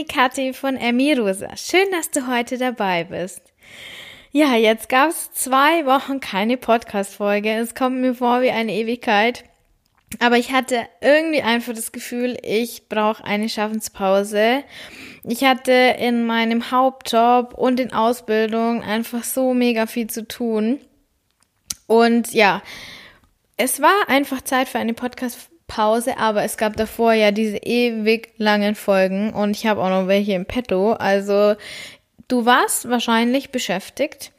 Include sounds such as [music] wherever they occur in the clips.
die Kathi von Emmy Rosa. Schön, dass du heute dabei bist. Ja, jetzt gab es zwei Wochen keine Podcast-Folge. Es kommt mir vor wie eine Ewigkeit. Aber ich hatte irgendwie einfach das Gefühl, ich brauche eine Schaffenspause. Ich hatte in meinem Hauptjob und in Ausbildung einfach so mega viel zu tun. Und ja, es war einfach Zeit für eine Podcast-Pause, aber es gab davor ja diese ewig langen Folgen und ich habe auch noch welche im Petto. Also du warst wahrscheinlich beschäftigt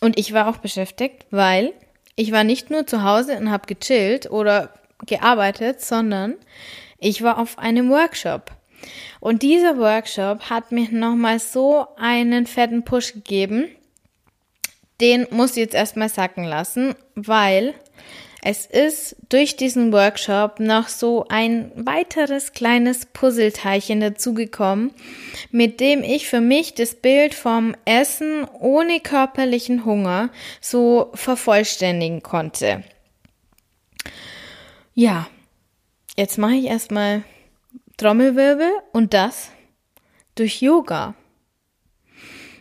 und ich war auch beschäftigt, weil ich war nicht nur zu Hause und habe gechillt oder gearbeitet, sondern ich war auf einem Workshop. Und dieser Workshop hat mir nochmal so einen fetten Push gegeben. Den muss ich jetzt erstmal sacken lassen, weil es ist durch diesen Workshop noch so ein weiteres kleines Puzzleteilchen dazugekommen, mit dem ich für mich das Bild vom Essen ohne körperlichen Hunger so vervollständigen konnte. Ja, jetzt mache ich erstmal Trommelwirbel und das durch Yoga.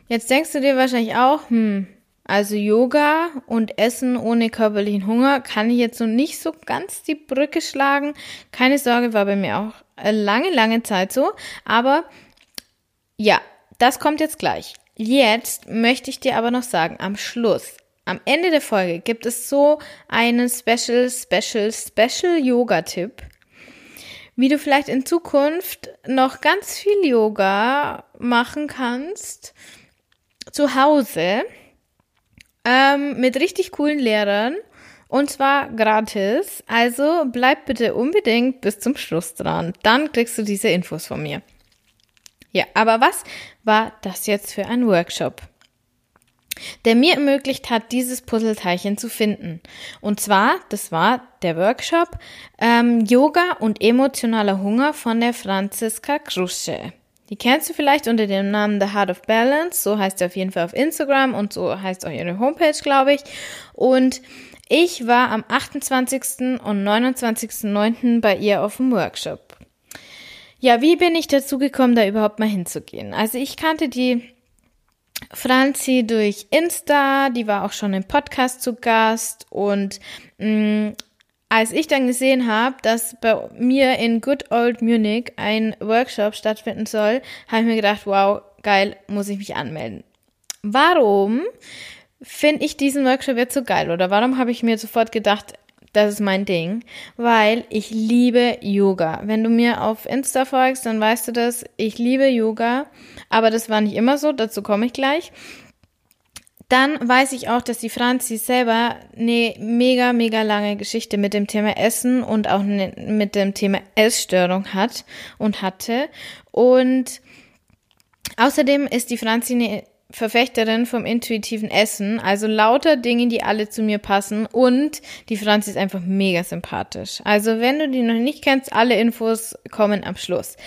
Jetzt denkst du dir wahrscheinlich auch, hm, also Yoga und Essen ohne körperlichen Hunger kann ich jetzt so nicht so ganz die Brücke schlagen. Keine Sorge, war bei mir auch lange, lange Zeit so. Aber ja, das kommt jetzt gleich. Jetzt möchte ich dir aber noch sagen, am Schluss, am Ende der Folge gibt es so einen Special, Special, Special Yoga-Tipp, wie du vielleicht in Zukunft noch ganz viel Yoga machen kannst zu Hause ähm, mit richtig coolen Lehrern und zwar gratis. Also bleib bitte unbedingt bis zum Schluss dran. Dann kriegst du diese Infos von mir. Ja, aber was war das jetzt für ein Workshop? der mir ermöglicht hat, dieses Puzzleteilchen zu finden. Und zwar, das war der Workshop ähm, Yoga und emotionaler Hunger von der Franziska Krusche. Die kennst du vielleicht unter dem Namen The Heart of Balance. So heißt sie auf jeden Fall auf Instagram und so heißt auch ihre Homepage, glaube ich. Und ich war am 28. und 29.09. bei ihr auf dem Workshop. Ja, wie bin ich dazu gekommen, da überhaupt mal hinzugehen? Also ich kannte die Franzi durch Insta, die war auch schon im Podcast zu Gast und mh, mm, als ich dann gesehen habe, dass bei mir in Good Old Munich ein Workshop stattfinden soll, habe ich mir gedacht, wow, geil, muss ich mich anmelden. Warum finde ich diesen Workshop jetzt so geil oder warum habe ich mir sofort gedacht, das ist mein Ding, weil ich liebe Yoga. Wenn du mir auf Insta folgst, dann weißt du das. Ich liebe Yoga, aber das war nicht immer so, dazu komme ich gleich. Dann weiß ich auch, dass die Franzi selber eine mega, mega lange Geschichte mit dem Thema Essen und auch ne, mit dem Thema Essstörung hat und hatte. Und außerdem ist die Franzi eine Verfechterin vom intuitiven Essen, also lauter Dinge, die alle zu mir passen und die Franzi ist einfach mega sympathisch. Also wenn du die noch nicht kennst, alle Infos kommen am Schluss.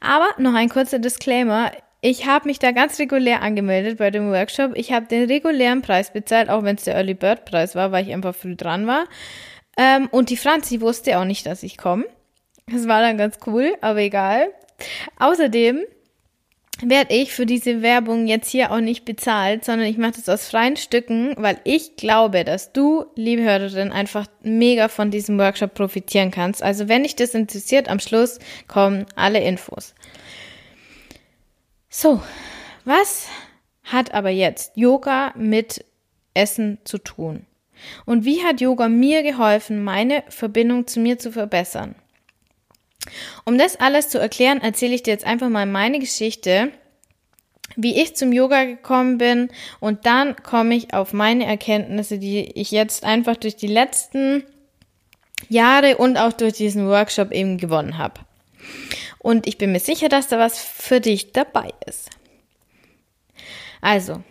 Aber noch ein kurzer Disclaimer. Ich habe mich da ganz regulär angemeldet bei dem Workshop. Ich habe den regulären Preis bezahlt, auch wenn es der Early Bird Preis war, weil ich einfach früh dran war. Ähm, und die Franzi wusste auch nicht, dass ich komme. Das war dann ganz cool, aber egal. Außerdem werde ich für diese Werbung jetzt hier auch nicht bezahlt, sondern ich mache das aus freien Stücken, weil ich glaube, dass du, liebe Hörerin, einfach mega von diesem Workshop profitieren kannst. Also wenn dich das interessiert, am Schluss kommen alle Infos. So, was hat aber jetzt Yoga mit Essen zu tun? Und wie hat Yoga mir geholfen, meine Verbindung zu mir zu verbessern? Um das alles zu erklären, erzähle ich dir jetzt einfach mal meine Geschichte, wie ich zum Yoga gekommen bin und dann komme ich auf meine Erkenntnisse, die ich jetzt einfach durch die letzten Jahre und auch durch diesen Workshop eben gewonnen habe. Und ich bin mir sicher, dass da was für dich dabei ist. Also,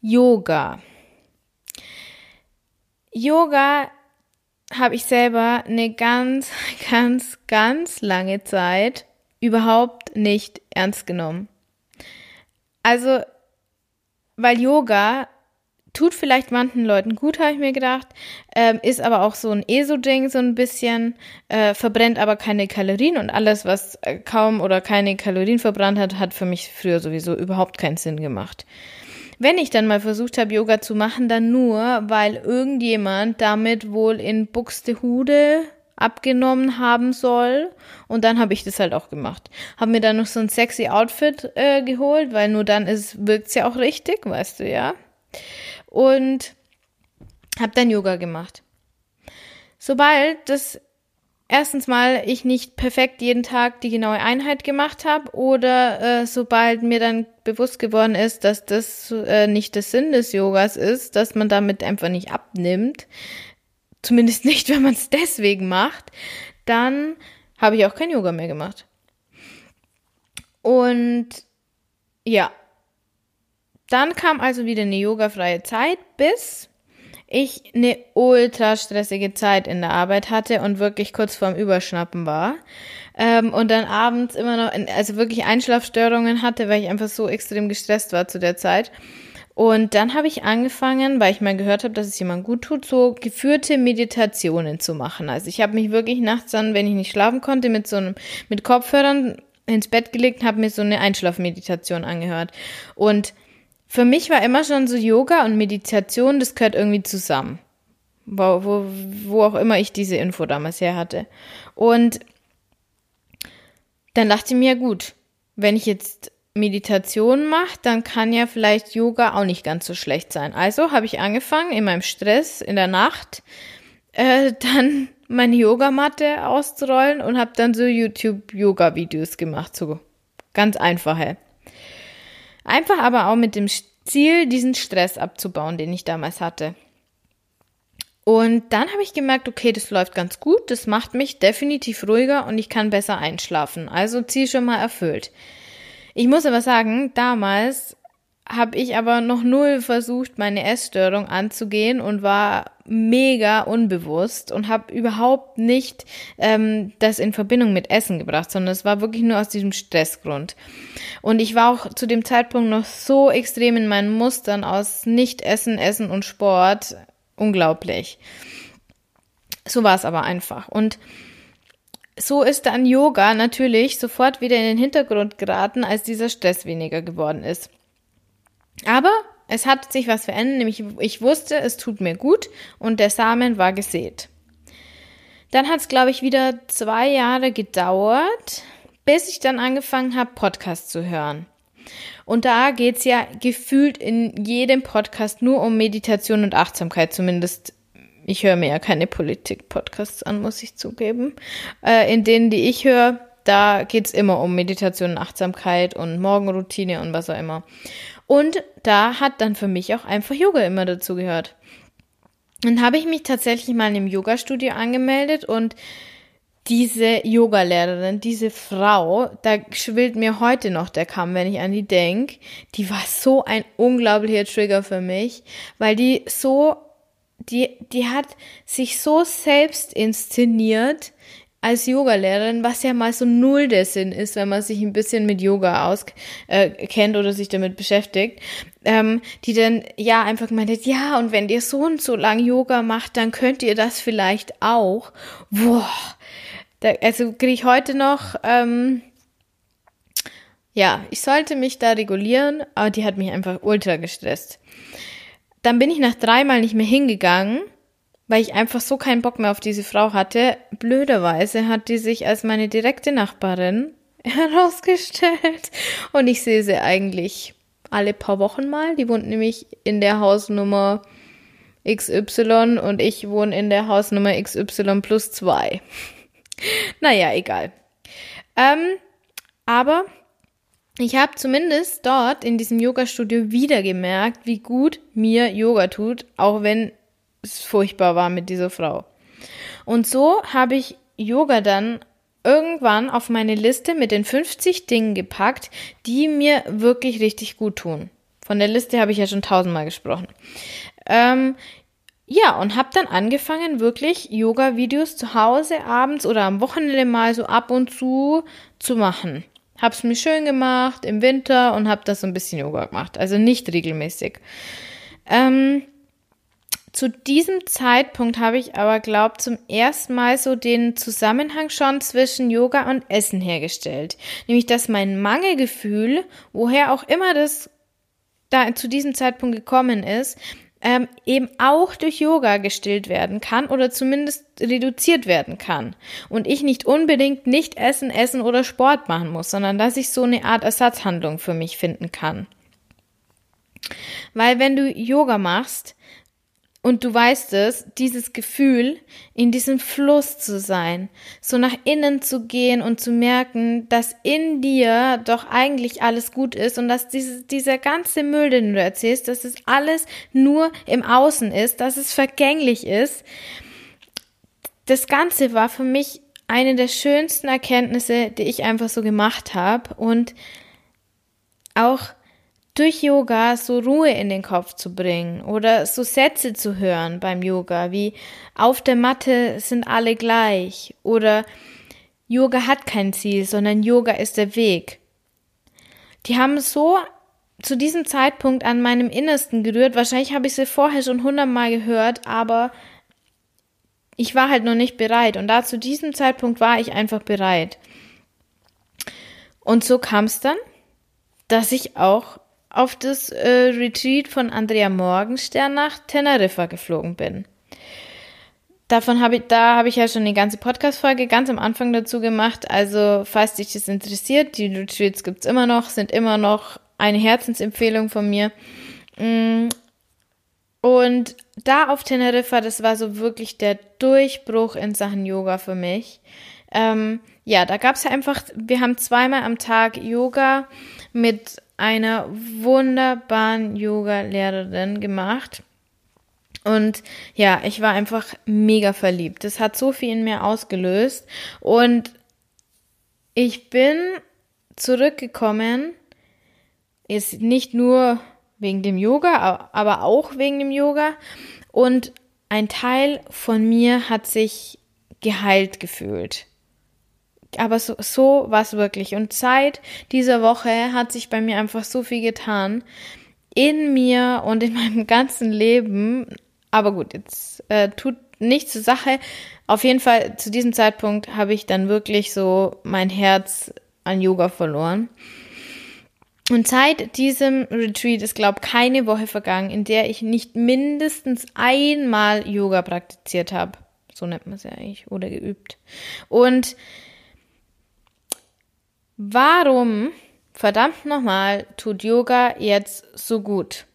Yoga. Yoga habe ich selber eine ganz, [laughs] ganz, ganz lange Zeit überhaupt nicht ernst genommen. Also, weil Yoga tut vielleicht manchen Leuten gut, habe ich mir gedacht. Ähm, ist aber auch so ein ESO-Ding, so ein bisschen. Äh, verbrennt aber keine Kalorien und alles, was äh, kaum oder keine Kalorien verbrannt hat, hat für mich früher sowieso überhaupt keinen Sinn gemacht. Wenn ich dann mal versucht habe, Yoga zu machen, dann nur, weil irgendjemand damit wohl in Buxtehude abgenommen haben soll. Und dann habe ich das halt auch gemacht. Habe mir dann noch so ein sexy Outfit äh, geholt, weil nur dann wirkt es ja auch richtig, weißt du ja. Und habe dann Yoga gemacht. Sobald das erstens mal ich nicht perfekt jeden Tag die genaue Einheit gemacht habe oder äh, sobald mir dann bewusst geworden ist, dass das äh, nicht der Sinn des Yogas ist, dass man damit einfach nicht abnimmt, zumindest [laughs] nicht, wenn man es deswegen macht, dann habe ich auch kein Yoga mehr gemacht. Und ja, dann kam also wieder eine yogafreie Zeit, bis ich eine ultra stressige Zeit in der Arbeit hatte und wirklich kurz vorm Überschnappen war. Ähm, und dann abends immer noch, in, also wirklich Einschlafstörungen hatte, weil ich einfach so extrem gestresst war zu der Zeit. Und dann habe ich angefangen, weil ich mal gehört habe, dass es jemand gut tut, so geführte Meditationen zu machen. Also ich habe mich wirklich nachts dann, wenn ich nicht schlafen konnte, mit so einem, mit Kopfhörern ins Bett gelegt und habe mir so eine Einschlafmeditation angehört. Und für mich war immer schon so Yoga und Meditation, das gehört irgendwie zusammen. Wo, wo, wo auch immer ich diese Info damals her hatte. Und dann dachte ich mir, gut, wenn ich jetzt Meditation mache, dann kann ja vielleicht Yoga auch nicht ganz so schlecht sein. Also habe ich angefangen, in meinem Stress in der Nacht äh, [laughs] dann meine Yogamatte auszurollen und habe dann so YouTube-Yoga-Videos gemacht, so ganz einfache. Einfach aber auch mit dem Ziel, diesen Stress abzubauen, den ich damals hatte. Und dann habe ich gemerkt, okay, das läuft ganz gut, das macht mich definitiv ruhiger und ich kann besser einschlafen. Also Ziel schon mal erfüllt. Ich muss aber sagen, damals habe ich aber noch null versucht, meine Essstörung anzugehen und war mega unbewusst und habe überhaupt nicht ähm, das in Verbindung mit Essen gebracht, sondern es war wirklich nur aus diesem Stressgrund. Und ich war auch zu dem Zeitpunkt noch so extrem in meinen Mustern aus Nicht-Essen, Essen und Sport. Unglaublich. So war es aber einfach. Und so ist dann Yoga natürlich sofort wieder in den Hintergrund geraten, als dieser Stress weniger geworden ist. Aber es hat sich was verändert, nämlich ich wusste, es tut mir gut und der Samen war gesät. Dann hat es, glaube ich, wieder zwei Jahre gedauert, bis ich dann angefangen habe, Podcasts zu hören. Und da geht es ja gefühlt in jedem Podcast nur um Meditation und Achtsamkeit, zumindest. Ich höre mir ja keine Politik-Podcasts an, muss ich zugeben. Äh, in denen, die ich höre, da geht es immer um Meditation und Achtsamkeit und Morgenroutine und was auch immer. Und da hat dann für mich auch einfach Yoga immer dazu gehört. Dann habe ich mich tatsächlich mal in einem Yoga-Studio angemeldet und diese Yogalehrerin, diese Frau, da schwillt mir heute noch der Kamm, wenn ich an die denke. Die war so ein unglaublicher Trigger für mich, weil die so, die, die hat sich so selbst inszeniert als Yogalehrerin, was ja mal so null der Sinn ist, wenn man sich ein bisschen mit Yoga auskennt äh, oder sich damit beschäftigt, ähm, die dann ja einfach gemeint hat, ja, und wenn ihr so und so lang Yoga macht, dann könnt ihr das vielleicht auch. Boah, da, also kriege ich heute noch, ähm, ja, ich sollte mich da regulieren, aber die hat mich einfach ultra gestresst. Dann bin ich nach dreimal nicht mehr hingegangen weil ich einfach so keinen Bock mehr auf diese Frau hatte. Blöderweise hat die sich als meine direkte Nachbarin [laughs] herausgestellt und ich sehe sie eigentlich alle paar Wochen mal. Die wohnt nämlich in der Hausnummer XY und ich wohne in der Hausnummer XY plus zwei. [laughs] naja, egal. Ähm, aber ich habe zumindest dort in diesem Yoga-Studio wieder gemerkt, wie gut mir Yoga tut, auch wenn es furchtbar war mit dieser Frau. Und so habe ich Yoga dann irgendwann auf meine Liste mit den 50 Dingen gepackt, die mir wirklich richtig gut tun. Von der Liste habe ich ja schon tausendmal gesprochen. Ähm, ja, und habe dann angefangen, wirklich Yoga-Videos zu Hause abends oder am Wochenende mal so ab und zu zu machen. Hab's mir schön gemacht im Winter und habe das so ein bisschen Yoga gemacht. Also nicht regelmäßig. Ähm, zu diesem Zeitpunkt habe ich aber, glaubt, zum ersten Mal so den Zusammenhang schon zwischen Yoga und Essen hergestellt. Nämlich, dass mein Mangelgefühl, woher auch immer das da zu diesem Zeitpunkt gekommen ist, ähm, eben auch durch Yoga gestillt werden kann oder zumindest reduziert werden kann. Und ich nicht unbedingt nicht essen, essen oder Sport machen muss, sondern dass ich so eine Art Ersatzhandlung für mich finden kann. Weil wenn du Yoga machst, und du weißt es, dieses Gefühl, in diesem Fluss zu sein, so nach innen zu gehen und zu merken, dass in dir doch eigentlich alles gut ist und dass dieses, dieser ganze Müll, den du erzählst, dass es alles nur im Außen ist, dass es vergänglich ist. Das Ganze war für mich eine der schönsten Erkenntnisse, die ich einfach so gemacht habe und auch durch Yoga so Ruhe in den Kopf zu bringen oder so Sätze zu hören beim Yoga wie auf der Matte sind alle gleich oder Yoga hat kein Ziel, sondern Yoga ist der Weg. Die haben so zu diesem Zeitpunkt an meinem Innersten gerührt. Wahrscheinlich habe ich sie vorher schon hundertmal gehört, aber ich war halt noch nicht bereit. Und da zu diesem Zeitpunkt war ich einfach bereit. Und so kam es dann, dass ich auch auf das äh, Retreat von Andrea Morgenstern nach Teneriffa geflogen bin. Davon habe ich, da habe ich ja schon eine ganze Podcast-Folge ganz am Anfang dazu gemacht. Also, falls dich das interessiert, die Retreats gibt's immer noch, sind immer noch eine Herzensempfehlung von mir. Mm. Und da auf Teneriffa, das war so wirklich der Durchbruch in Sachen Yoga für mich. Ähm, ja, da gab's ja einfach, wir haben zweimal am Tag Yoga mit einer wunderbaren Yoga-Lehrerin gemacht. Und ja, ich war einfach mega verliebt. Das hat so viel in mir ausgelöst. Und ich bin zurückgekommen, ist nicht nur wegen dem Yoga, aber auch wegen dem Yoga. Und ein Teil von mir hat sich geheilt gefühlt aber so, so war es wirklich. Und seit dieser Woche hat sich bei mir einfach so viel getan. In mir und in [laughs] meinem ganzen Leben. Aber gut, jetzt äh, tut nichts zur Sache. Auf jeden Fall, zu diesem Zeitpunkt habe ich dann wirklich so mein Herz an Yoga verloren. Und seit diesem Retreat ist, glaube keine Woche vergangen, in der ich nicht mindestens einmal Yoga praktiziert habe. So nennt man es ja eigentlich. Oder geübt. Und Warum, verdammt nochmal, tut Yoga jetzt so gut?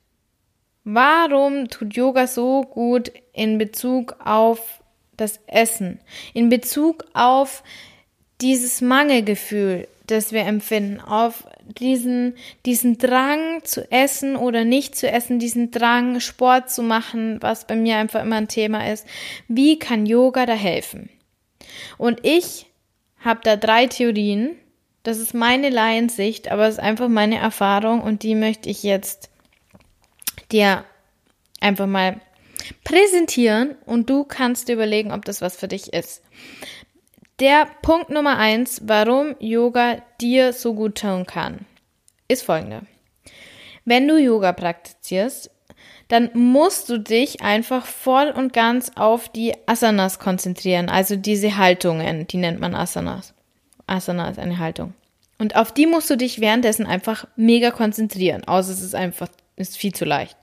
Warum tut Yoga so gut in Bezug auf das Essen? In Bezug auf dieses Mangelgefühl, das wir empfinden, auf diesen, diesen Drang zu essen oder nicht zu essen, diesen Drang, Sport zu machen, was bei mir einfach immer ein Thema ist. Wie kann Yoga da helfen? Und ich habe da drei Theorien, das ist meine Laiensicht, aber es ist einfach meine Erfahrung und die möchte ich jetzt dir einfach mal präsentieren und du kannst dir überlegen, ob das was für dich ist. Der Punkt Nummer eins, warum Yoga dir so gut tun kann, ist folgender. Wenn du Yoga praktizierst, dann musst du dich einfach voll und ganz auf die Asanas konzentrieren, also diese Haltungen, die nennt man Asanas. Asana ist eine Haltung. Und auf die musst du dich währenddessen einfach mega konzentrieren, außer es ist einfach, ist viel zu leicht.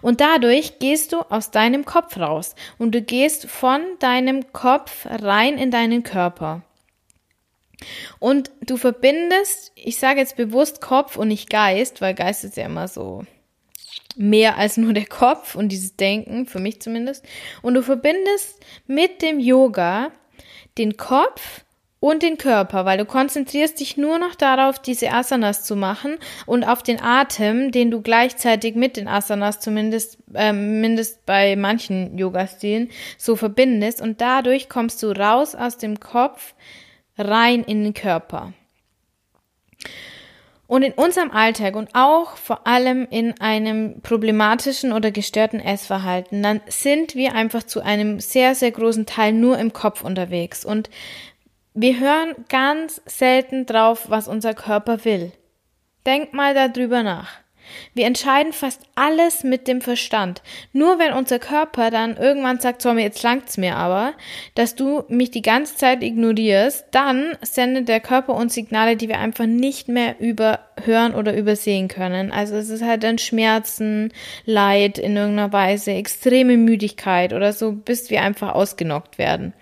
Und dadurch gehst du aus deinem Kopf raus und du gehst von deinem Kopf rein in deinen Körper. Und du verbindest, ich sage jetzt bewusst Kopf und nicht Geist, weil Geist ist ja immer so mehr als nur der Kopf und dieses Denken, für mich zumindest. Und du verbindest mit dem Yoga den Kopf und den Körper, weil du konzentrierst dich nur noch darauf, diese Asanas zu machen und auf den Atem, den du gleichzeitig mit den Asanas zumindest, äh, mindest bei manchen Yoga-Stilen so verbindest und dadurch kommst du raus aus dem Kopf rein in den Körper. Und in unserem Alltag und auch vor allem in einem problematischen oder gestörten Essverhalten, dann sind wir einfach zu einem sehr, sehr großen Teil nur im Kopf unterwegs. Und wir hören ganz selten drauf, was unser Körper will. Denk mal darüber nach. Wir entscheiden fast alles mit dem Verstand. Nur wenn unser Körper dann irgendwann sagt, so, jetzt langt's mir aber, dass du mich die ganze Zeit ignorierst, dann sendet der Körper uns Signale, die wir einfach nicht mehr überhören oder übersehen können. Also es ist halt dann Schmerzen, Leid in irgendeiner Weise, extreme Müdigkeit oder so, bis wir einfach ausgenockt werden.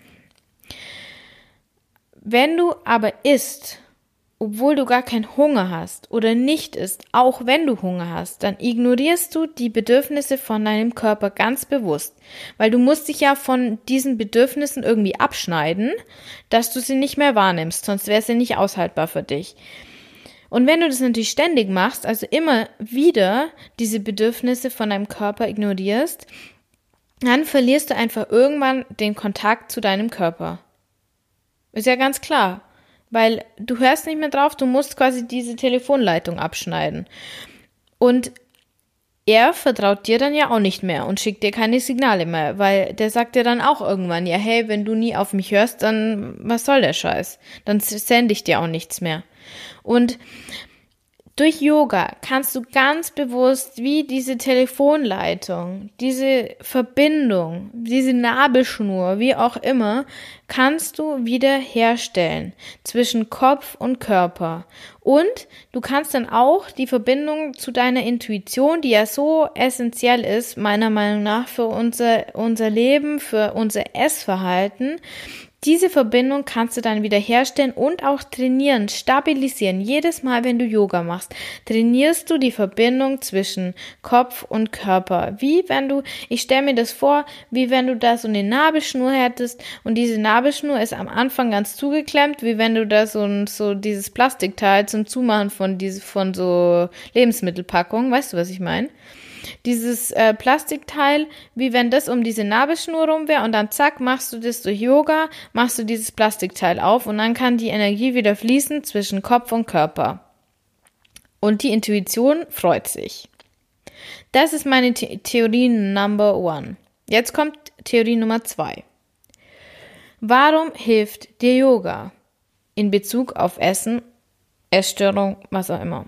Wenn du aber isst, obwohl du gar keinen Hunger hast oder nicht isst, auch wenn du Hunger hast, dann ignorierst du die Bedürfnisse von deinem Körper ganz bewusst, weil du musst dich ja von diesen Bedürfnissen irgendwie abschneiden, dass du sie nicht mehr wahrnimmst, sonst wäre sie nicht aushaltbar für dich. Und wenn du das natürlich ständig machst, also immer wieder diese Bedürfnisse von deinem Körper ignorierst, dann verlierst du einfach irgendwann den Kontakt zu deinem Körper. Ist ja ganz klar. Weil du hörst nicht mehr drauf, du musst quasi diese Telefonleitung abschneiden. Und er vertraut dir dann ja auch nicht mehr und schickt dir keine Signale mehr, weil der sagt dir dann auch irgendwann, ja, hey, wenn du nie auf mich hörst, dann was soll der Scheiß? Dann sende ich dir auch nichts mehr. Und durch Yoga kannst du ganz bewusst wie diese Telefonleitung, diese Verbindung, diese Nabelschnur, wie auch immer, kannst du wieder herstellen zwischen Kopf und Körper. Und du kannst dann auch die Verbindung zu deiner Intuition, die ja so essentiell ist, meiner Meinung nach, für unser, unser Leben, für unser Essverhalten, diese Verbindung kannst du dann wieder herstellen und auch trainieren, stabilisieren. Jedes Mal, wenn du Yoga machst, trainierst du die Verbindung zwischen Kopf und Körper. Wie wenn du, ich stelle mir das vor, wie wenn du da so eine Nabelschnur hättest und diese Nabelschnur ist am Anfang ganz zugeklemmt, wie wenn du da so, so dieses Plastikteil zum Zumachen von, diese, von so Lebensmittelpackungen, weißt du, was ich meine? Dieses äh, Plastikteil, wie wenn das um diese Nabelschnur rum wäre und dann zack, machst du das durch Yoga, machst du dieses Plastikteil auf und dann kann die Energie wieder fließen zwischen Kopf und Körper. Und die Intuition freut sich. Das ist meine The Theorie Number One. Jetzt kommt Theorie Nummer zwei. Warum hilft dir Yoga in Bezug auf Essen, Essstörung, was auch immer?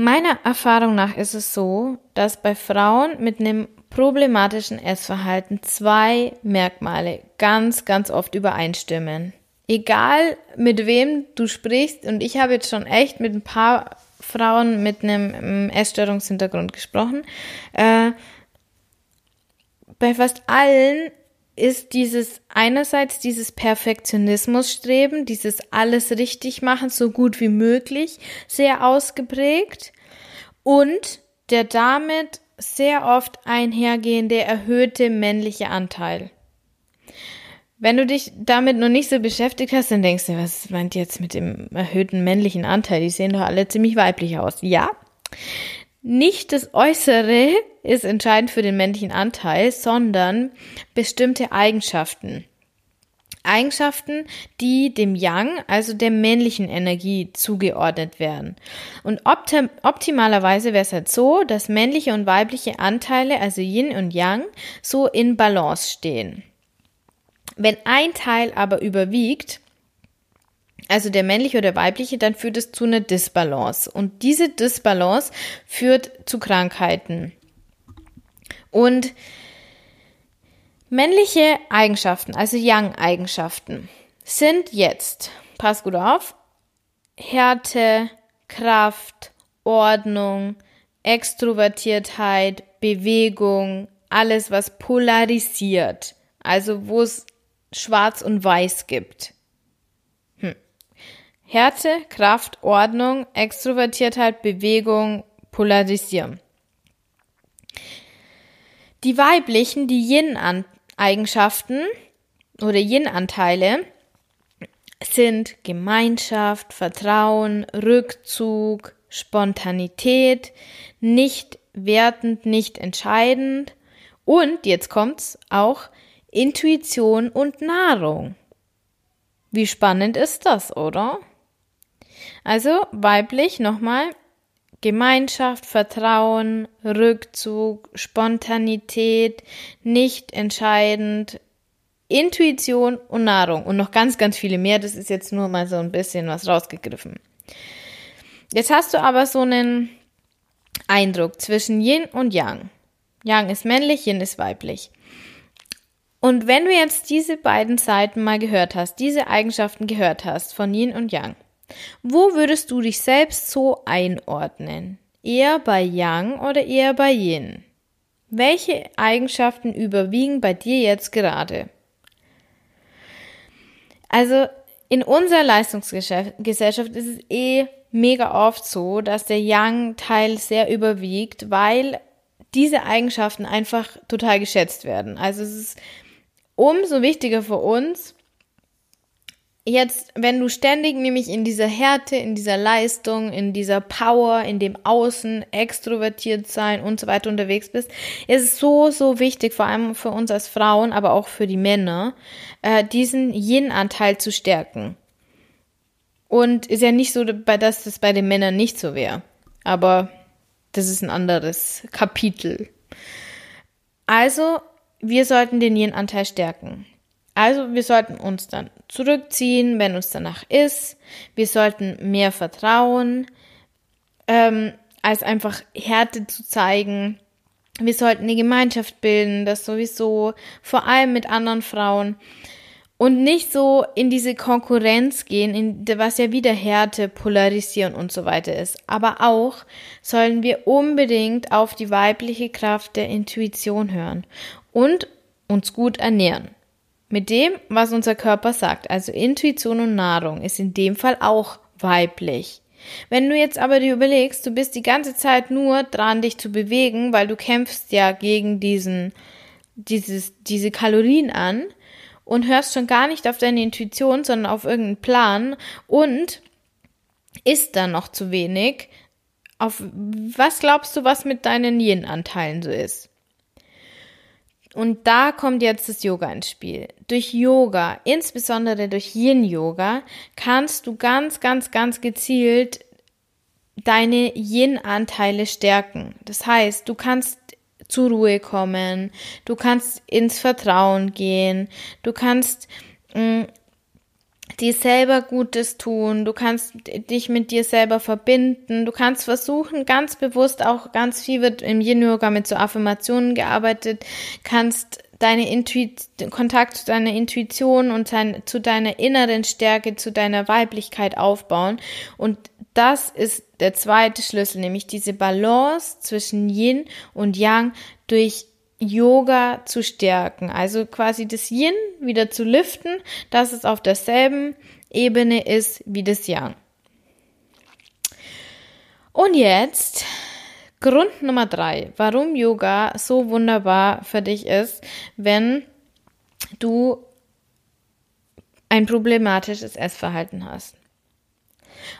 Meiner Erfahrung nach ist es so, dass bei Frauen mit einem problematischen Essverhalten zwei Merkmale ganz, ganz oft übereinstimmen. Egal mit wem du sprichst, und ich habe jetzt schon echt mit ein paar Frauen mit einem ähm, Essstörungshintergrund gesprochen, äh, bei fast allen ist dieses einerseits dieses Perfektionismusstreben, dieses alles richtig machen, so gut wie möglich, sehr ausgeprägt und der damit sehr oft einhergehende erhöhte männliche Anteil. Wenn du dich damit noch nicht so beschäftigt hast, dann denkst du, was meint jetzt mit dem erhöhten männlichen Anteil? Die sehen doch alle ziemlich weiblich aus. Ja, nicht das Äußere ist entscheidend für den männlichen Anteil, sondern bestimmte Eigenschaften. Eigenschaften, die dem Yang, also der männlichen Energie zugeordnet werden. Und optim optimalerweise wäre es halt so, dass männliche und weibliche Anteile, also Yin und Yang, so in Balance stehen. Wenn ein Teil aber überwiegt, also der männliche oder weibliche, dann führt es zu einer Disbalance. Und diese Disbalance führt zu Krankheiten. Und männliche Eigenschaften, also Yang-Eigenschaften, sind jetzt, pass gut auf, Härte, Kraft, Ordnung, Extrovertiertheit, Bewegung, alles, was polarisiert, also wo es schwarz und weiß gibt. Härte, Kraft, Ordnung, Extrovertiertheit, Bewegung, Polarisieren. Die weiblichen, die Yin-Eigenschaften oder Yin-Anteile sind Gemeinschaft, Vertrauen, Rückzug, Spontanität, nicht wertend, nicht entscheidend und, jetzt kommt's, auch Intuition und Nahrung. Wie spannend ist das, oder? Also weiblich nochmal Gemeinschaft, Vertrauen, Rückzug, Spontanität, nicht entscheidend, Intuition und Nahrung und noch ganz, ganz viele mehr. Das ist jetzt nur mal so ein bisschen was rausgegriffen. Jetzt hast du aber so einen Eindruck zwischen Yin und Yang. Yang ist männlich, Yin ist weiblich. Und wenn du jetzt diese beiden Seiten mal gehört hast, diese Eigenschaften gehört hast von Yin und Yang, wo würdest du dich selbst so einordnen? Eher bei Yang oder eher bei Yin? Welche Eigenschaften überwiegen bei dir jetzt gerade? Also in unserer Leistungsgesellschaft ist es eh mega oft so, dass der Yang-Teil sehr überwiegt, weil diese Eigenschaften einfach total geschätzt werden. Also es ist umso wichtiger für uns, jetzt, wenn du ständig nämlich in dieser Härte, in dieser Leistung, in dieser Power, in dem Außen, extrovertiert sein und so weiter unterwegs bist, ist es so, so wichtig, vor allem für uns als Frauen, aber auch für die Männer, äh, diesen Yin-Anteil zu stärken. Und ist ja nicht so, dass das bei den Männern nicht so wäre. Aber das ist ein anderes Kapitel. Also, wir sollten den Yin-Anteil stärken. Also wir sollten uns dann zurückziehen, wenn uns danach ist. Wir sollten mehr vertrauen, ähm, als einfach Härte zu zeigen. Wir sollten eine Gemeinschaft bilden, das sowieso, vor allem mit anderen Frauen. Und nicht so in diese Konkurrenz gehen, in, was ja wieder Härte, Polarisieren und so weiter ist. Aber auch sollen wir unbedingt auf die weibliche Kraft der Intuition hören und uns gut ernähren. Mit dem, was unser Körper sagt, also Intuition und Nahrung, ist in dem Fall auch weiblich. Wenn du jetzt aber dir überlegst, du bist die ganze Zeit nur dran, dich zu bewegen, weil du kämpfst ja gegen diesen, dieses, diese Kalorien an und hörst schon gar nicht auf deine Intuition, sondern auf irgendeinen Plan und isst dann noch zu wenig, auf was glaubst du, was mit deinen Yin-Anteilen so ist? Und da kommt jetzt das Yoga ins Spiel. Durch Yoga, insbesondere durch Yin-Yoga, kannst du ganz, ganz, ganz gezielt deine Yin-Anteile stärken. Das heißt, du kannst zur Ruhe kommen, du kannst ins Vertrauen gehen, du kannst mh, mm, dir selber Gutes tun, du kannst dich mit dir selber verbinden, du kannst versuchen, ganz bewusst auch ganz viel wird im Yin-Yoga mit so Affirmationen gearbeitet, kannst deine Intuit Kontakt zu deiner Intuition und dein, zu deiner inneren Stärke, zu deiner Weiblichkeit aufbauen. Und das ist der zweite Schlüssel, nämlich diese Balance zwischen Yin und Yang durch Yoga zu stärken. Also quasi das Yin wieder zu liften, dass es auf derselben Ebene ist wie das Yang. Und jetzt Grund Nummer drei, warum Yoga so wunderbar für dich ist, wenn du ein problematisches Essverhalten hast.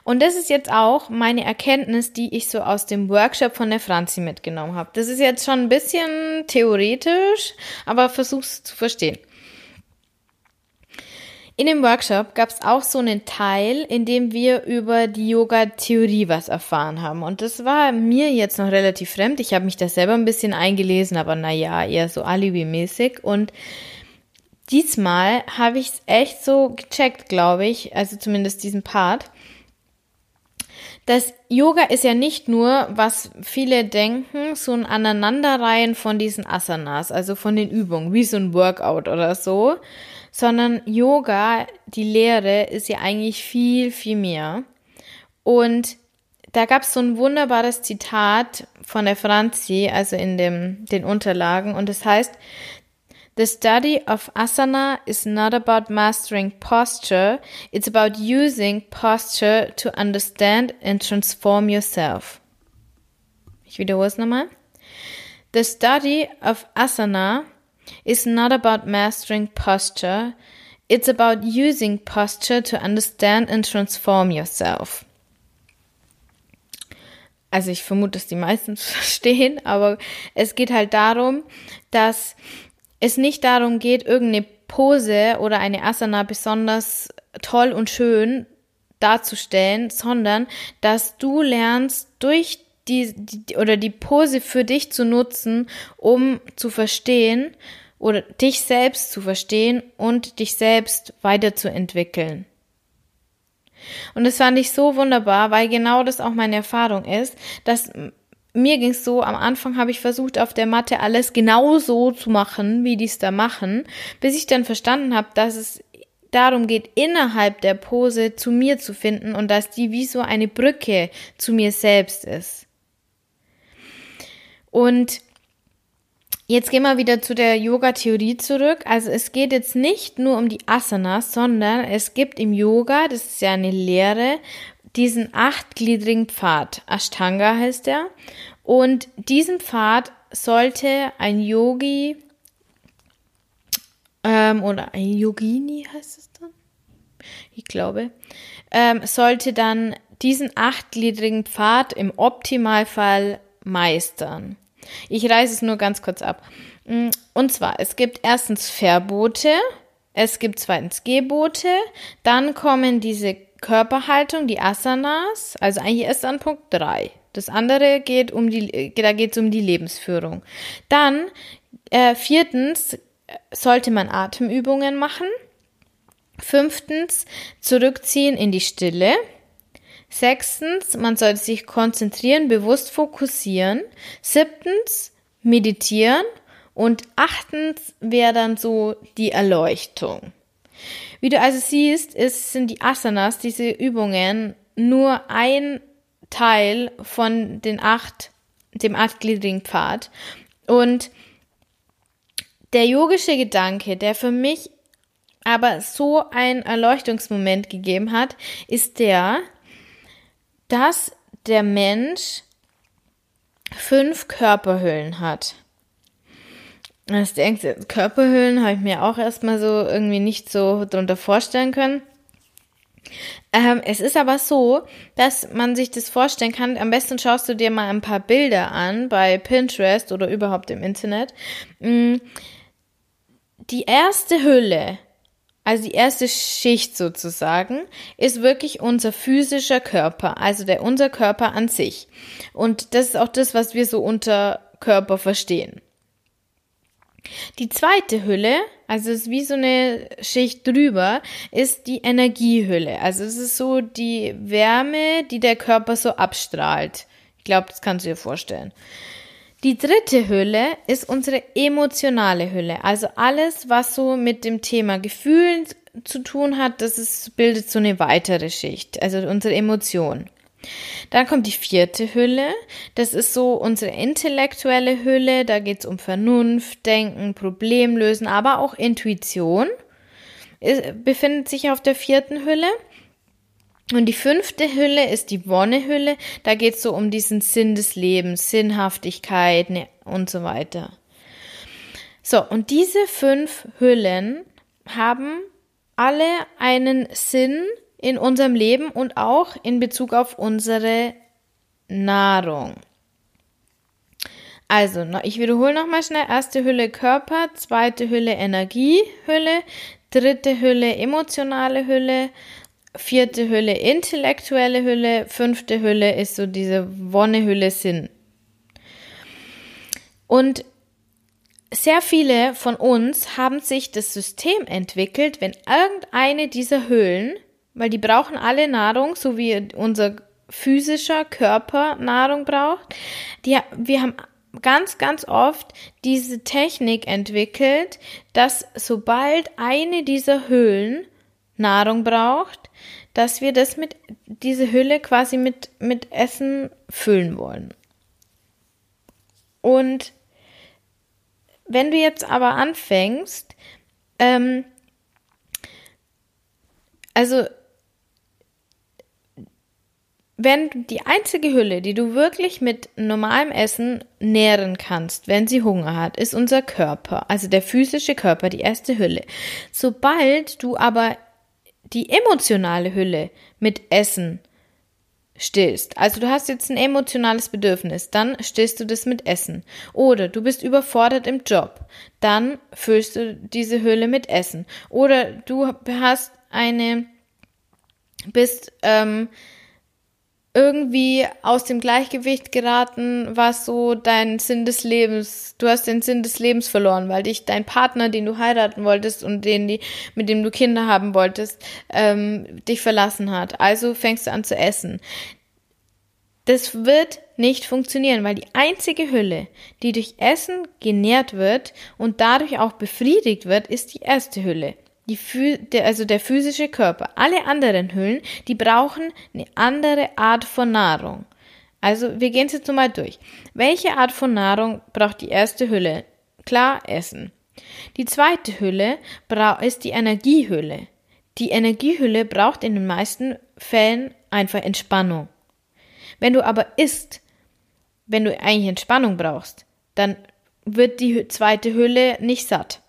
Und das ist jetzt auch meine Erkenntnis, die ich so aus dem Workshop von der Franzi mitgenommen habe. Das ist jetzt schon ein bisschen theoretisch, aber versuch's zu verstehen. In dem Workshop gab es auch so einen Teil, in dem wir über die Yoga-Theorie was erfahren haben. Und das war mir jetzt noch relativ fremd. Ich habe mich da selber ein bisschen eingelesen, aber naja, eher so alibi-mäßig. Und diesmal habe ich es echt so gecheckt, glaube ich. Also zumindest diesen Part. Das Yoga ist ja nicht nur, was viele denken, so ein Aneinanderreihen von diesen Asanas, also von den Übungen, wie so ein Workout oder so, sondern Yoga, die Lehre, ist ja eigentlich viel, viel mehr. Und da gab es so ein wunderbares Zitat von der Franzi, also in dem, den Unterlagen, und das heißt, The study of asana is not about mastering posture, it's about using posture to understand and transform yourself. Ich wiederhole es nochmal. The study of asana is not about mastering posture, it's about using posture to understand and transform yourself. Also ich vermute, dass die meisten [laughs] verstehen, aber es geht halt darum, dass es nicht darum geht, irgendeine Pose oder eine Asana besonders toll und schön darzustellen, sondern dass du lernst durch die, die oder die Pose für dich zu nutzen, um zu verstehen oder dich selbst zu verstehen und dich selbst weiterzuentwickeln. Und das fand ich so wunderbar, weil genau das auch meine Erfahrung ist, dass mir ging es so, am Anfang habe ich versucht, auf der Matte alles genau so zu machen, wie die es da machen, bis ich dann verstanden habe, dass es darum geht, innerhalb der Pose zu mir zu finden und dass die wie so eine Brücke zu mir selbst ist. Und jetzt gehen wir wieder zu der Yoga-Theorie zurück. Also es geht jetzt nicht nur um die Asanas, sondern es gibt im Yoga, das ist ja eine Lehre, diesen achtgliedrigen Pfad. Ashtanga heißt er. Und diesen Pfad sollte ein Yogi ähm, oder ein Yogini heißt es dann, ich glaube, ähm, sollte dann diesen achtgliedrigen Pfad im Optimalfall meistern. Ich reiße es nur ganz kurz ab. Und zwar, es gibt erstens Verbote, es gibt zweitens Gebote, dann kommen diese Körperhaltung, die Asanas, also eigentlich erst an Punkt 3. Das andere geht um die, da geht es um die Lebensführung. Dann, äh, viertens, sollte man Atemübungen machen. Fünftens, zurückziehen in die Stille. Sechstens, man sollte sich konzentrieren, bewusst fokussieren. Siebtens, meditieren. Und achtens wäre dann so die Erleuchtung. Wie du also siehst, ist, sind die Asanas, diese Übungen, nur ein Teil von den acht, dem achtgliedrigen Pfad. Und der yogische Gedanke, der für mich aber so ein Erleuchtungsmoment gegeben hat, ist der, dass der Mensch fünf Körperhüllen hat. Das denkst Körperhüllen habe ich mir auch erstmal so irgendwie nicht so drunter vorstellen können. Ähm, es ist aber so, dass man sich das vorstellen kann. Am besten schaust du dir mal ein paar Bilder an bei Pinterest oder überhaupt im Internet. Mm, die erste Hülle, also die erste Schicht sozusagen, ist wirklich unser physischer Körper, also der unser Körper an sich. Und das ist auch das, was wir so unter Körper verstehen. Die zweite Hülle, also es ist wie so eine Schicht drüber, ist die Energiehülle. Also es ist so die Wärme, die der Körper so abstrahlt. Ich glaube, das kannst du dir vorstellen. Die dritte Hülle ist unsere emotionale Hülle. Also alles, was so mit dem Thema Gefühlen zu tun hat, das ist, bildet so eine weitere Schicht. Also unsere Emotion. Dann kommt die vierte Hülle. Das ist so unsere intellektuelle Hülle. Da geht es um Vernunft, Denken, Problemlösen, aber auch Intuition. Ist, befindet sich auf der vierten Hülle. Und die fünfte Hülle ist die Wonnehülle. Da geht es so um diesen Sinn des Lebens, Sinnhaftigkeit ne, und so weiter. So, und diese fünf Hüllen haben alle einen Sinn in unserem Leben und auch in Bezug auf unsere Nahrung. Also, ich wiederhole nochmal schnell. Erste Hülle Körper, zweite Hülle Energiehülle, dritte Hülle emotionale Hülle, vierte Hülle intellektuelle Hülle, fünfte Hülle ist so diese Wonnehülle Sinn. Und sehr viele von uns haben sich das System entwickelt, wenn irgendeine dieser Hüllen, weil die brauchen alle Nahrung, so wie unser physischer Körper Nahrung braucht, die, wir haben ganz, ganz oft diese Technik entwickelt, dass sobald eine dieser Höhlen Nahrung braucht, dass wir das mit, diese Hülle quasi mit, mit Essen füllen wollen. Und wenn du jetzt aber anfängst, ähm, also wenn die einzige Hülle, die du wirklich mit normalem Essen nähren kannst, wenn sie Hunger hat, ist unser Körper, also der physische Körper, die erste Hülle. Sobald du aber die emotionale Hülle mit Essen stillst. Also du hast jetzt ein emotionales Bedürfnis, dann stillst du das mit Essen. Oder du bist überfordert im Job, dann füllst du diese Hülle mit Essen. Oder du hast eine, bist ähm, irgendwie aus dem Gleichgewicht geraten, was so dein Sinn des Lebens, du hast den Sinn des Lebens verloren, weil dich dein Partner, den du heiraten wolltest und den, die, mit dem du Kinder haben wolltest, ähm, dich verlassen hat. Also fängst du an zu essen. Das wird nicht funktionieren, weil die einzige Hülle, die durch Essen genährt wird und dadurch auch befriedigt wird, ist die erste Hülle. Die, der, also der physische Körper. Alle anderen Hüllen, die brauchen eine andere Art von Nahrung. Also wir gehen es jetzt nochmal durch. Welche Art von Nahrung braucht die erste Hülle? Klar, Essen. Die zweite Hülle ist die Energiehülle. Die Energiehülle braucht in den meisten Fällen einfach Entspannung. Wenn du aber isst, wenn du eigentlich Entspannung brauchst, dann wird die zweite Hülle nicht satt.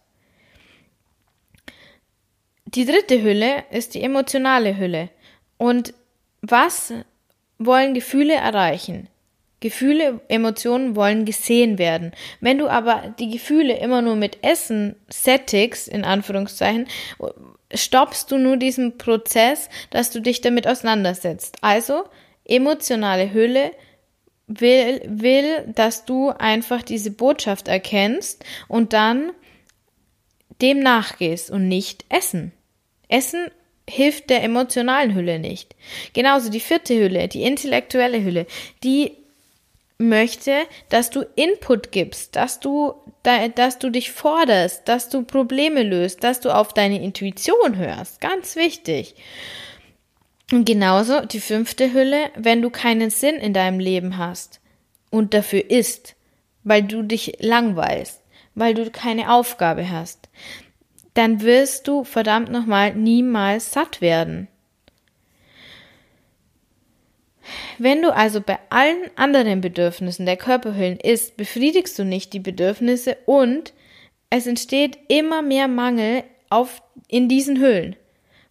Die dritte Hülle ist die emotionale Hülle. Und was wollen Gefühle erreichen? Gefühle, Emotionen wollen gesehen werden. Wenn du aber die Gefühle immer nur mit Essen sättigst, in Anführungszeichen, stoppst du nur diesen Prozess, dass du dich damit auseinandersetzt. Also emotionale Hülle will, will, dass du einfach diese Botschaft erkennst und dann dem nachgehst und nicht essen. Essen hilft der emotionalen Hülle nicht. Genauso die vierte Hülle, die intellektuelle Hülle, die möchte, dass du Input gibst, dass du, dass du dich forderst, dass du Probleme löst, dass du auf deine Intuition hörst. Ganz wichtig. Und genauso die fünfte Hülle, wenn du keinen Sinn in deinem Leben hast und dafür isst, weil du dich langweilst, weil du keine Aufgabe hast, dann wirst du verdammt nochmal niemals satt werden. Wenn du also bei allen anderen Bedürfnissen der Körperhüllen isst, befriedigst du nicht die Bedürfnisse und es entsteht immer mehr Mangel auf, in diesen Hüllen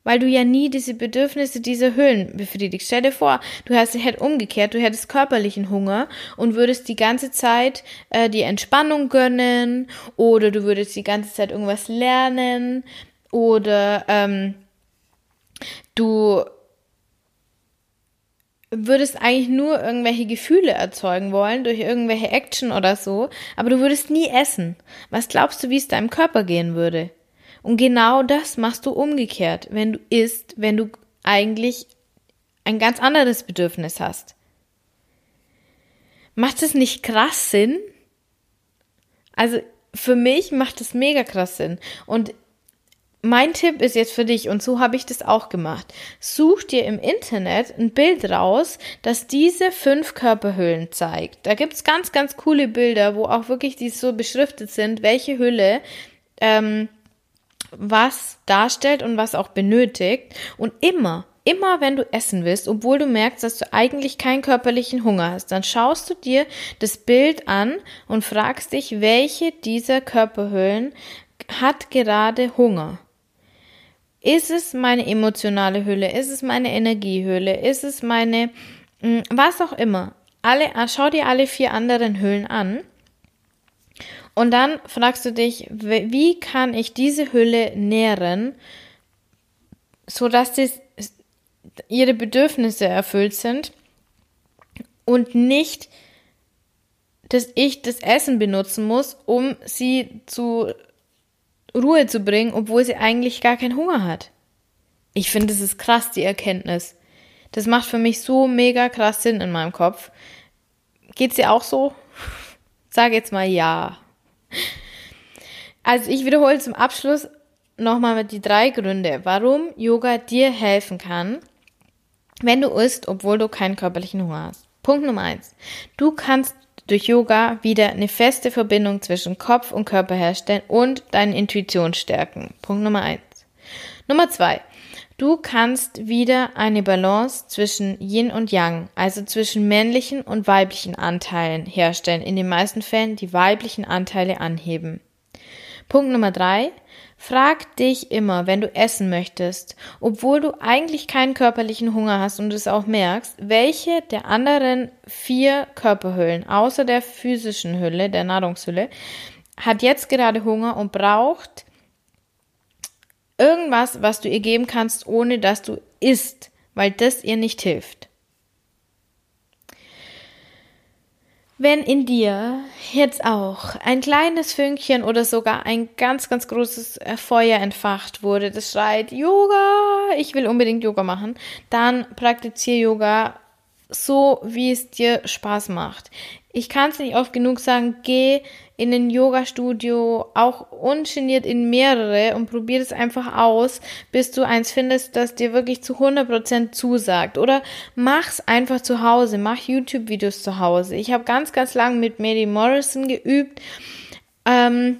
weil du ja nie diese Bedürfnisse dieser Höhlen befriedigst. Stell dir vor, du hast halt umgekehrt, du hättest körperlichen Hunger und würdest die ganze Zeit äh, die Entspannung gönnen oder du würdest die ganze Zeit irgendwas lernen oder ähm, du würdest eigentlich nur irgendwelche Gefühle erzeugen wollen durch irgendwelche Action oder so, aber du würdest nie essen. Was glaubst du, wie es deinem Körper gehen würde? Und genau das machst du umgekehrt, wenn du isst, wenn du eigentlich ein ganz anderes Bedürfnis hast. Macht es nicht krass Sinn? Also für mich macht es mega krass Sinn. Und mein Tipp ist jetzt für dich, und so habe ich das auch gemacht. Such dir im Internet ein Bild raus, das diese fünf Körperhüllen zeigt. Da gibt es ganz, ganz coole Bilder, wo auch wirklich die so beschriftet sind, welche Hülle ähm, was darstellt und was auch benötigt. Und immer, immer wenn du essen willst, obwohl du merkst, dass du eigentlich keinen körperlichen Hunger hast, dann schaust du dir das Bild an und fragst dich, welche dieser Körperhüllen hat gerade Hunger. Ist es meine emotionale Hülle? Ist es meine Energiehülle? Ist es meine, hm, was auch immer? Alle, schau dir alle vier anderen Hüllen an und dann fragst du dich, wie kann ich diese Hülle nähren, sodass die, ihre Bedürfnisse erfüllt sind und nicht, dass ich das Essen benutzen muss, um sie zu Ruhe zu bringen, obwohl sie eigentlich gar keinen Hunger hat. Ich finde, das ist krass, die Erkenntnis. Das macht für mich so mega krass Sinn in meinem Kopf. Geht's dir auch so? [laughs] Sag jetzt mal ja. Also ich wiederhole zum Abschluss nochmal die drei Gründe, warum Yoga dir helfen kann, wenn du isst, obwohl du keinen körperlichen Hunger hast. Punkt Nummer eins. Du kannst durch Yoga wieder eine feste Verbindung zwischen Kopf und Körper herstellen und deine Intuition stärken. Punkt Nummer eins. Nummer zwei. Du kannst wieder eine Balance zwischen Yin und Yang, also zwischen männlichen und weiblichen Anteilen herstellen. In den meisten Fällen die weiblichen Anteile anheben. Punkt Nummer drei. Frag dich immer, wenn du essen möchtest, obwohl du eigentlich keinen körperlichen Hunger hast und es auch merkst, welche der anderen vier Körperhüllen, außer der physischen Hülle, der Nahrungshülle, hat jetzt gerade Hunger und braucht Irgendwas, was du ihr geben kannst, ohne dass du isst, weil das ihr nicht hilft. Wenn in dir jetzt auch ein kleines Fünkchen oder sogar ein ganz, ganz großes äh, Feuer entfacht wurde, das schreit Yoga, ich will unbedingt Yoga machen, dann praktiziere Yoga so, wie es dir Spaß macht. Ich kann es nicht oft genug sagen, geh in ein Yoga-Studio, auch ungeniert in mehrere und probier es einfach aus, bis du eins findest, das dir wirklich zu 100% zusagt. Oder mach's einfach zu Hause, mach YouTube-Videos zu Hause. Ich habe ganz, ganz lang mit Mary Morrison geübt. Ähm,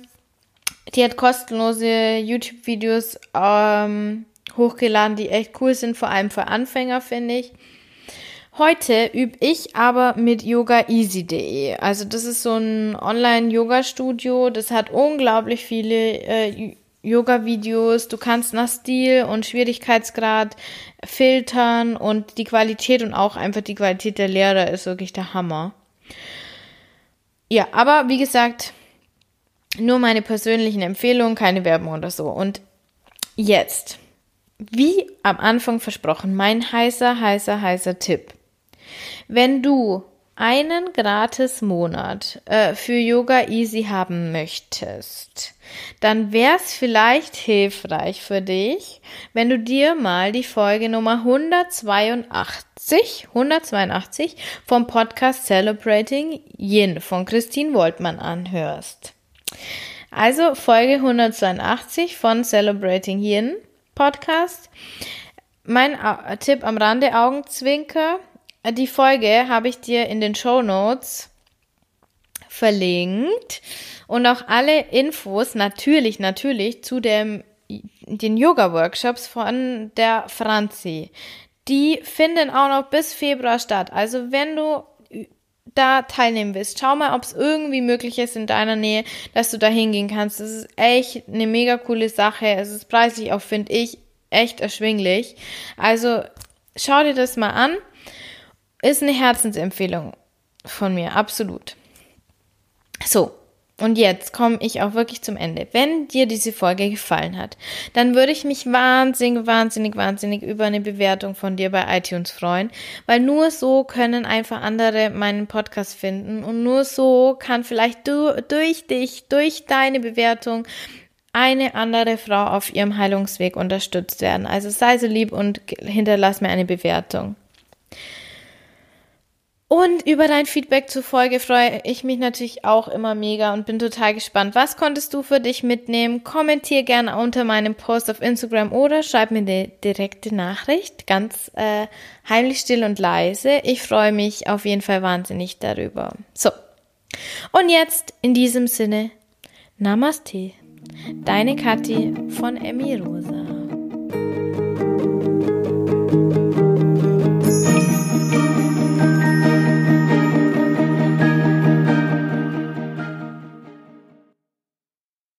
die hat kostenlose YouTube-Videos ähm, hochgeladen, die echt cool sind, vor allem für Anfänger, finde ich. Heute übe ich aber mit yogaeasy.de. Also das ist so ein Online-Yoga-Studio. Das hat unglaublich viele äh, Yoga-Videos. Du kannst nach Stil und Schwierigkeitsgrad filtern und die Qualität und auch einfach die Qualität der Lehrer ist wirklich der Hammer. Ja, aber wie gesagt, nur meine persönlichen Empfehlungen, keine Werbung oder so. Und jetzt, wie am Anfang versprochen, mein heißer, heißer, heißer Tipp. Wenn du einen gratis Monat äh, für Yoga Easy haben möchtest, dann wäre es vielleicht hilfreich für dich, wenn du dir mal die Folge Nummer 182, 182 vom Podcast Celebrating Yin von Christine Woltmann anhörst. Also Folge 182 von Celebrating Yin Podcast. Mein Tipp am Rande Augenzwinker die Folge habe ich dir in den Show Notes verlinkt und auch alle Infos natürlich, natürlich zu dem, den Yoga-Workshops von der Franzi. Die finden auch noch bis Februar statt. Also wenn du da teilnehmen willst, schau mal, ob es irgendwie möglich ist in deiner Nähe, dass du da hingehen kannst. Das ist echt eine mega coole Sache. Es ist preislich auch, finde ich, echt erschwinglich. Also schau dir das mal an. Ist eine Herzensempfehlung von mir, absolut. So, und jetzt komme ich auch wirklich zum Ende. Wenn dir diese Folge gefallen hat, dann würde ich mich wahnsinnig, wahnsinnig, wahnsinnig über eine Bewertung von dir bei iTunes freuen, weil nur so können einfach andere meinen Podcast finden und nur so kann vielleicht du, durch dich, durch deine Bewertung eine andere Frau auf ihrem Heilungsweg unterstützt werden. Also sei so lieb und hinterlass mir eine Bewertung. Und über dein Feedback zur Folge freue ich mich natürlich auch immer mega und bin total gespannt. Was konntest du für dich mitnehmen? Kommentier gerne unter meinem Post auf Instagram oder schreib mir eine direkte Nachricht, ganz äh, heimlich still und leise. Ich freue mich auf jeden Fall wahnsinnig darüber. So, und jetzt in diesem Sinne, Namaste, deine Kathi von Emmy Rosa.